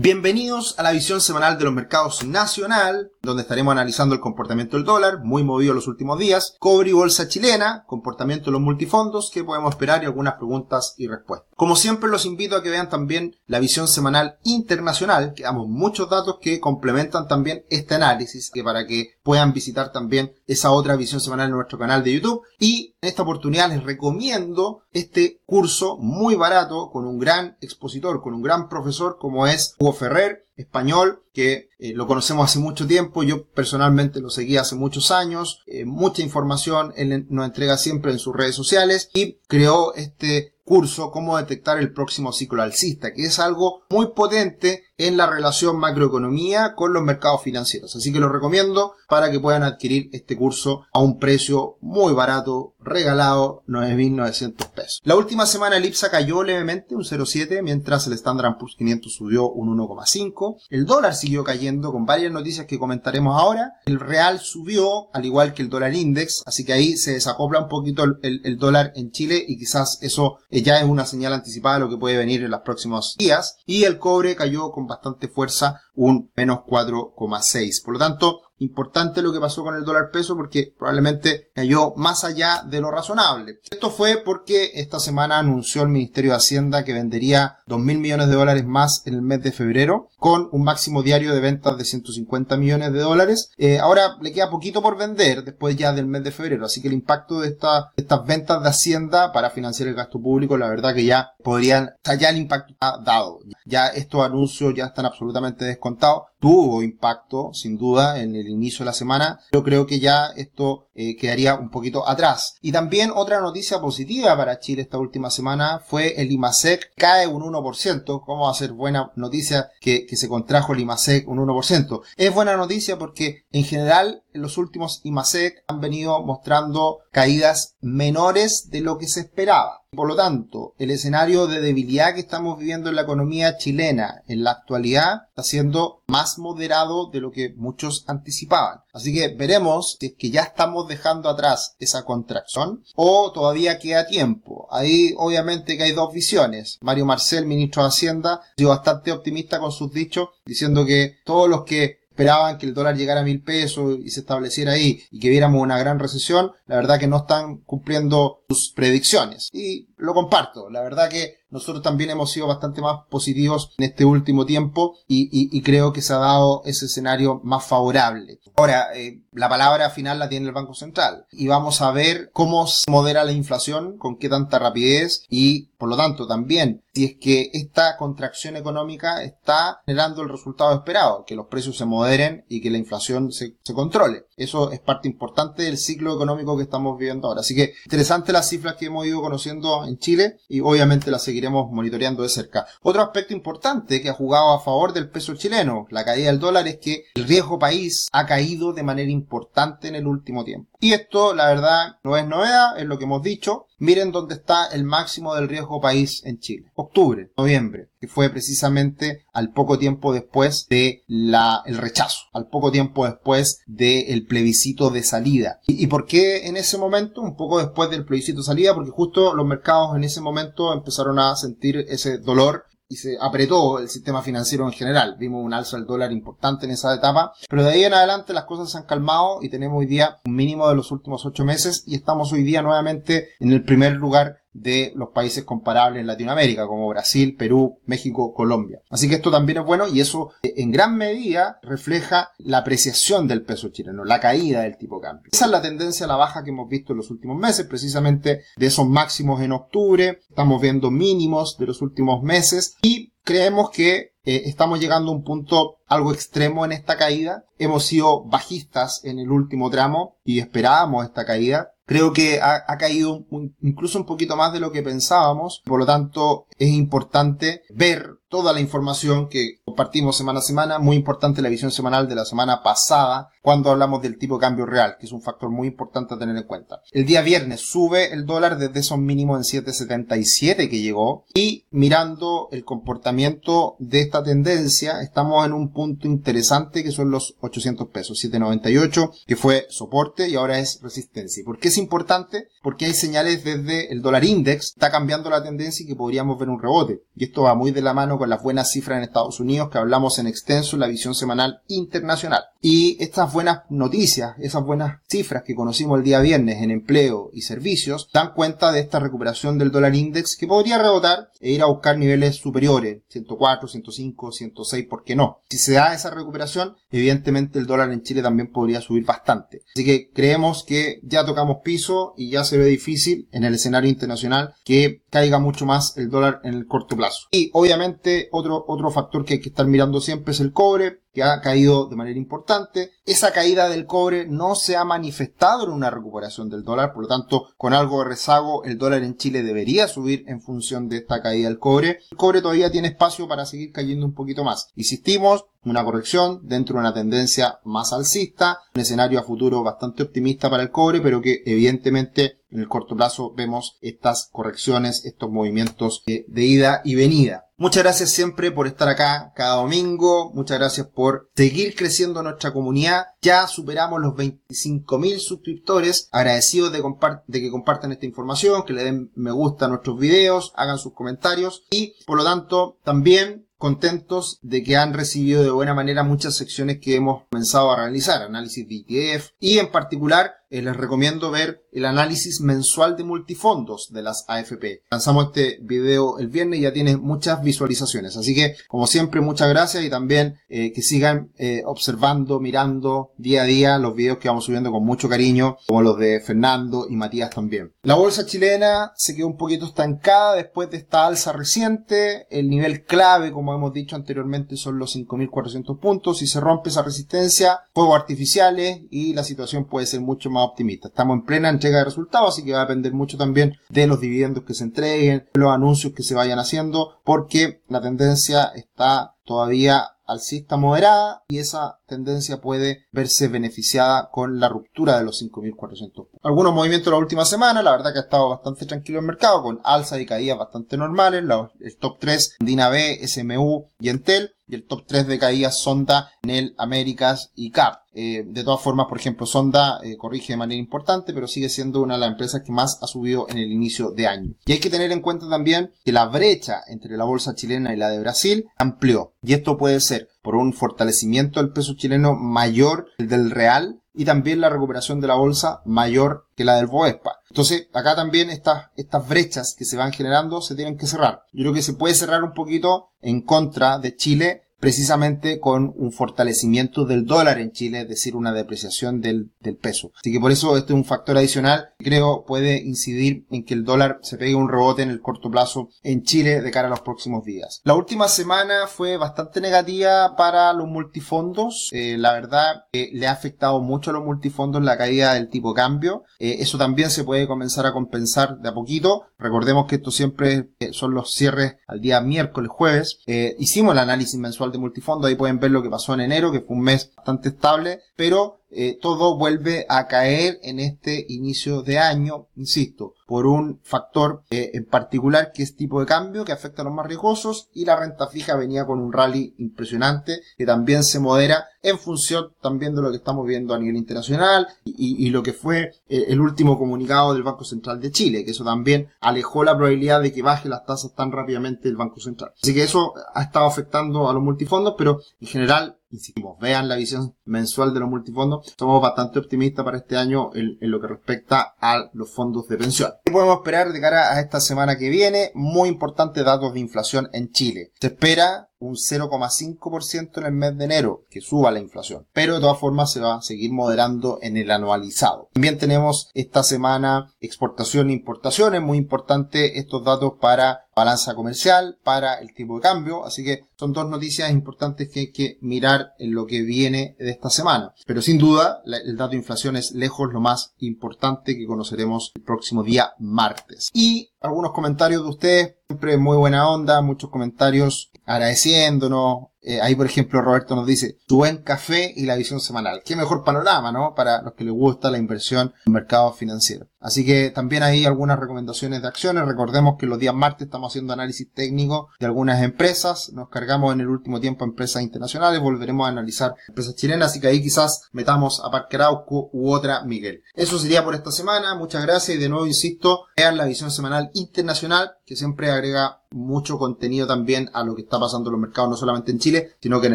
Bienvenidos a la visión semanal de los mercados nacional, donde estaremos analizando el comportamiento del dólar, muy movido los últimos días, cobre y bolsa chilena, comportamiento de los multifondos, que podemos esperar y algunas preguntas y respuestas. Como siempre los invito a que vean también la visión semanal internacional, que damos muchos datos que complementan también este análisis, que para que puedan visitar también esa otra visión semanal en nuestro canal de YouTube. Y en esta oportunidad les recomiendo este curso muy barato con un gran expositor, con un gran profesor como es Hugo Ferrer, español, que eh, lo conocemos hace mucho tiempo, yo personalmente lo seguí hace muchos años, eh, mucha información, él nos entrega siempre en sus redes sociales y creó este curso cómo detectar el próximo ciclo alcista, que es algo muy potente en la relación macroeconomía con los mercados financieros. Así que lo recomiendo para que puedan adquirir este curso a un precio muy barato, regalado, 9.900 pesos. La última semana el IPSA cayó levemente, un 0,7, mientras el Standard Poor's 500 subió un 1,5. El dólar siguió cayendo con varias noticias que comentaremos ahora. El real subió, al igual que el dólar index, así que ahí se desacopla un poquito el, dólar en Chile y quizás eso ya es una señal anticipada de lo que puede venir en los próximos días. Y el cobre cayó con bastante fuerza, un menos 4,6. Por lo tanto, importante lo que pasó con el dólar peso porque probablemente cayó más allá de lo razonable. Esto fue porque esta semana anunció el Ministerio de Hacienda que vendería 2 mil millones de dólares más en el mes de febrero con un máximo diario de ventas de 150 millones de dólares. Eh, ahora le queda poquito por vender después ya del mes de febrero, así que el impacto de, estas ventas de Hacienda para financiar el gasto público, la verdad que ya podrían, o ya el impacto está dado. Ya estos anuncios ya están absolutamente descontados. Tuvo impacto, sin duda, en el inicio de la semana. Yo creo que ya esto eh, quedaría un poquito atrás. Y también otra noticia positiva para Chile esta última semana fue el IMASEC cae un 1%. ¿Cómo va a ser buena noticia que, que se contrajo el IMASEC un 1%? Es buena noticia porque en general en los últimos IMASEC han venido mostrando caídas menores de lo que se esperaba. Por lo tanto, el escenario de debilidad que estamos viviendo en la economía chilena en la actualidad está siendo más moderado de lo que muchos anticipaban. Así que veremos que ya estamos dejando atrás esa contracción o todavía queda tiempo. Ahí obviamente que hay dos visiones. Mario Marcel, ministro de Hacienda, ha sido bastante optimista con sus dichos, diciendo que todos los que esperaban que el dólar llegara a mil pesos y se estableciera ahí y que viéramos una gran recesión, la verdad que no están cumpliendo sus predicciones. Y lo comparto, la verdad que nosotros también hemos sido bastante más positivos en este último tiempo y, creo que se ha dado ese escenario más favorable. Ahora, eh, la palabra final la tiene el Banco Central y vamos a ver cómo se modera la inflación, con qué tanta rapidez y, por lo tanto, también si es que esta contracción económica está generando el resultado esperado, que los precios se moderen y que la inflación se, se controle. Eso es parte importante del ciclo económico que estamos viviendo ahora. Así que interesante las cifras que hemos ido conociendo en Chile y obviamente las seguiremos monitoreando de cerca. Otro aspecto importante que ha jugado a favor del peso chileno, la caída del dólar, es que el riesgo país ha caído de manera importante en el último tiempo. Y esto, la verdad, no es novedad, es lo que hemos dicho. Miren dónde está el máximo del riesgo país en Chile. Octubre, noviembre, que fue precisamente al poco tiempo después de la, el rechazo, al poco tiempo después del plebiscito de salida. ¿Y, ¿Y por qué en ese momento? Un poco después del plebiscito de salida, porque justo los mercados en ese momento empezaron a sentir ese dolor y se apretó el sistema financiero en general. Vimos un alza del dólar importante en esa etapa, pero de ahí en adelante las cosas se han calmado y tenemos hoy día un mínimo de los últimos ocho meses y estamos hoy día nuevamente en el primer lugar de los países comparables en Latinoamérica, como Brasil, Perú, México, Colombia. Así que esto también es bueno y eso eh, en gran medida refleja la apreciación del peso chileno, la caída del tipo de cambio. Esa es la tendencia a la baja que hemos visto en los últimos meses, precisamente de esos máximos en octubre, estamos viendo mínimos de los últimos meses y creemos que eh, estamos llegando a un punto algo extremo en esta caída. Hemos sido bajistas en el último tramo y esperábamos esta caída creo que ha, caído incluso un poquito más de lo que pensábamos. Por lo tanto, es importante ver toda la información que compartimos semana a semana. Muy importante la visión semanal de la semana pasada cuando hablamos del tipo de cambio real, que es un factor muy importante a tener en cuenta. El día viernes sube el dólar desde esos mínimos en 7.77 que llegó y mirando el comportamiento de esta tendencia estamos en un punto interesante que son los 800 pesos, 7.98 que fue soporte y ahora es resistencia. ¿Por qué es importante? Porque hay señales desde el dólar index, está cambiando la tendencia y que podríamos ver un rebote. Y esto va muy de la mano con las buenas cifras en Estados Unidos que hablamos en extenso en la visión semanal internacional. Y estas buenas noticias, esas buenas cifras que conocimos el día viernes en empleo y servicios, dan cuenta de esta recuperación del dólar index que podría rebotar e ir a buscar niveles superiores, 104, 105, 106, ¿por qué no? Si se da esa recuperación, evidentemente el dólar en Chile también podría subir bastante. Así que creemos que ya tocamos piso y ya se ve difícil en el escenario internacional que caiga mucho más el dólar en el corto plazo. Y obviamente otro, otro factor que hay que estar mirando siempre es el cobre que ha caído de manera importante. Esa caída del cobre no se ha manifestado en una recuperación del dólar, por lo tanto, con algo de rezago, el dólar en Chile debería subir en función de esta caída del cobre. El cobre todavía tiene espacio para seguir cayendo un poquito más. Insistimos, una corrección dentro de una tendencia más alcista, un escenario a futuro bastante optimista para el cobre, pero que evidentemente en el corto plazo vemos estas correcciones, estos movimientos de, de ida y venida. Muchas gracias siempre por estar acá cada domingo. Muchas gracias por seguir creciendo nuestra comunidad. Ya superamos los 25.000 suscriptores. Agradecidos de, de, que compartan esta información, que le den me gusta a nuestros videos, hagan sus comentarios y por lo tanto también contentos de que han recibido de buena manera muchas secciones que hemos comenzado a realizar, análisis de ETF y en particular eh, les recomiendo ver el análisis mensual de multifondos de las AFP. Lanzamos este video el viernes y ya tiene muchas visualizaciones. Así que, como siempre, muchas gracias y también eh, que sigan eh, observando, mirando día a día los videos que vamos subiendo con mucho cariño, como los de Fernando y Matías también. La bolsa chilena se quedó un poquito estancada después de esta alza reciente. El nivel clave, como hemos dicho anteriormente, son los 5.400 puntos. Si se rompe esa resistencia, fuegos artificiales y la situación puede ser mucho más optimista. Estamos en plena entrega de resultados, así que va a depender mucho también de los dividendos que se entreguen, los anuncios que se vayan haciendo, porque la tendencia está todavía alcista moderada y esa tendencia puede verse beneficiada con la ruptura de los 5.400 Algunos movimientos la última semana, la verdad que ha estado bastante tranquilo el mercado, con alzas y caídas bastante normales, el top 3, Dina SMU y Entel, y el top 3 de caídas Sonda, Nel, Américas y CAP. Eh, de todas formas, por ejemplo, Sonda eh, corrige de manera importante, pero sigue siendo una de las empresas que más ha subido en el inicio de año. Y hay que tener en cuenta también que la brecha entre la bolsa chilena y la de Brasil amplió. Y esto puede ser por un fortalecimiento del peso chileno mayor que el del real y también la recuperación de la bolsa mayor que la del Boespa. Entonces, acá también estas, estas brechas que se van generando se tienen que cerrar. Yo creo que se puede cerrar un poquito en contra de Chile precisamente con un fortalecimiento del dólar en Chile, es decir, una depreciación del, del peso. Así que por eso este es un factor adicional que creo puede incidir en que el dólar se pegue un rebote en el corto plazo en Chile de cara a los próximos días. La última semana fue bastante negativa para los multifondos. Eh, la verdad le ha afectado mucho a los multifondos la caída del tipo cambio. Eh, eso también se puede comenzar a compensar de a poquito. Recordemos que esto siempre eh, son los cierres al día miércoles, jueves. hicimos el análisis mensual de multifondo, ahí pueden ver lo que pasó en enero, que fue un mes bastante estable, pero eh, todo vuelve a caer en este inicio de año, insisto, por un factor eh, en particular que es tipo de cambio que afecta a los más riesgosos y la renta fija venía con un rally impresionante que también se modera en función también de lo que estamos viendo a nivel internacional y, lo que fue eh, el último comunicado del Banco Central de Chile, que eso también alejó la probabilidad de que baje las tasas tan rápidamente el Banco Central. Así que eso ha estado afectando a los multifondos, pero en general insistimos, vean la visión mensual de los multifondos. Somos bastante optimistas para este año en, lo que respecta a los fondos de pensión. ¿Qué podemos esperar de cara a esta semana que viene? Muy importante datos de inflación en Chile. Se espera un 0,5% en el mes de enero, que suba la inflación. Pero de todas formas se va a seguir moderando en el anualizado. También tenemos esta semana exportación e importación. Es muy importante estos datos para balanza comercial, para el tipo de cambio. Así que son dos noticias importantes que hay que mirar en lo que viene de esta semana. Pero sin duda, el dato de inflación es lejos lo más importante que conoceremos el próximo día martes. Y algunos comentarios de ustedes, siempre muy buena onda, muchos comentarios agradeciéndonos. Eh, ahí, por ejemplo, Roberto nos dice, tu buen café y la visión semanal. Qué mejor panorama, ¿no? Para los que les gusta la inversión en mercados financieros. Así que también hay algunas recomendaciones de acciones. Recordemos que los días martes estamos haciendo análisis técnico de algunas empresas. Nos cargamos en el último tiempo empresas internacionales. Volveremos a analizar empresas chilenas. Así que ahí quizás metamos a Parker Arauco u otra Miguel. Eso sería por esta semana. Muchas gracias y de nuevo insisto, vean la visión semanal internacional que siempre agrega mucho contenido también a lo que está pasando en los mercados, no solamente en Chile, sino que en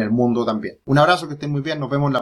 el mundo también. Un abrazo, que estén muy bien, nos vemos la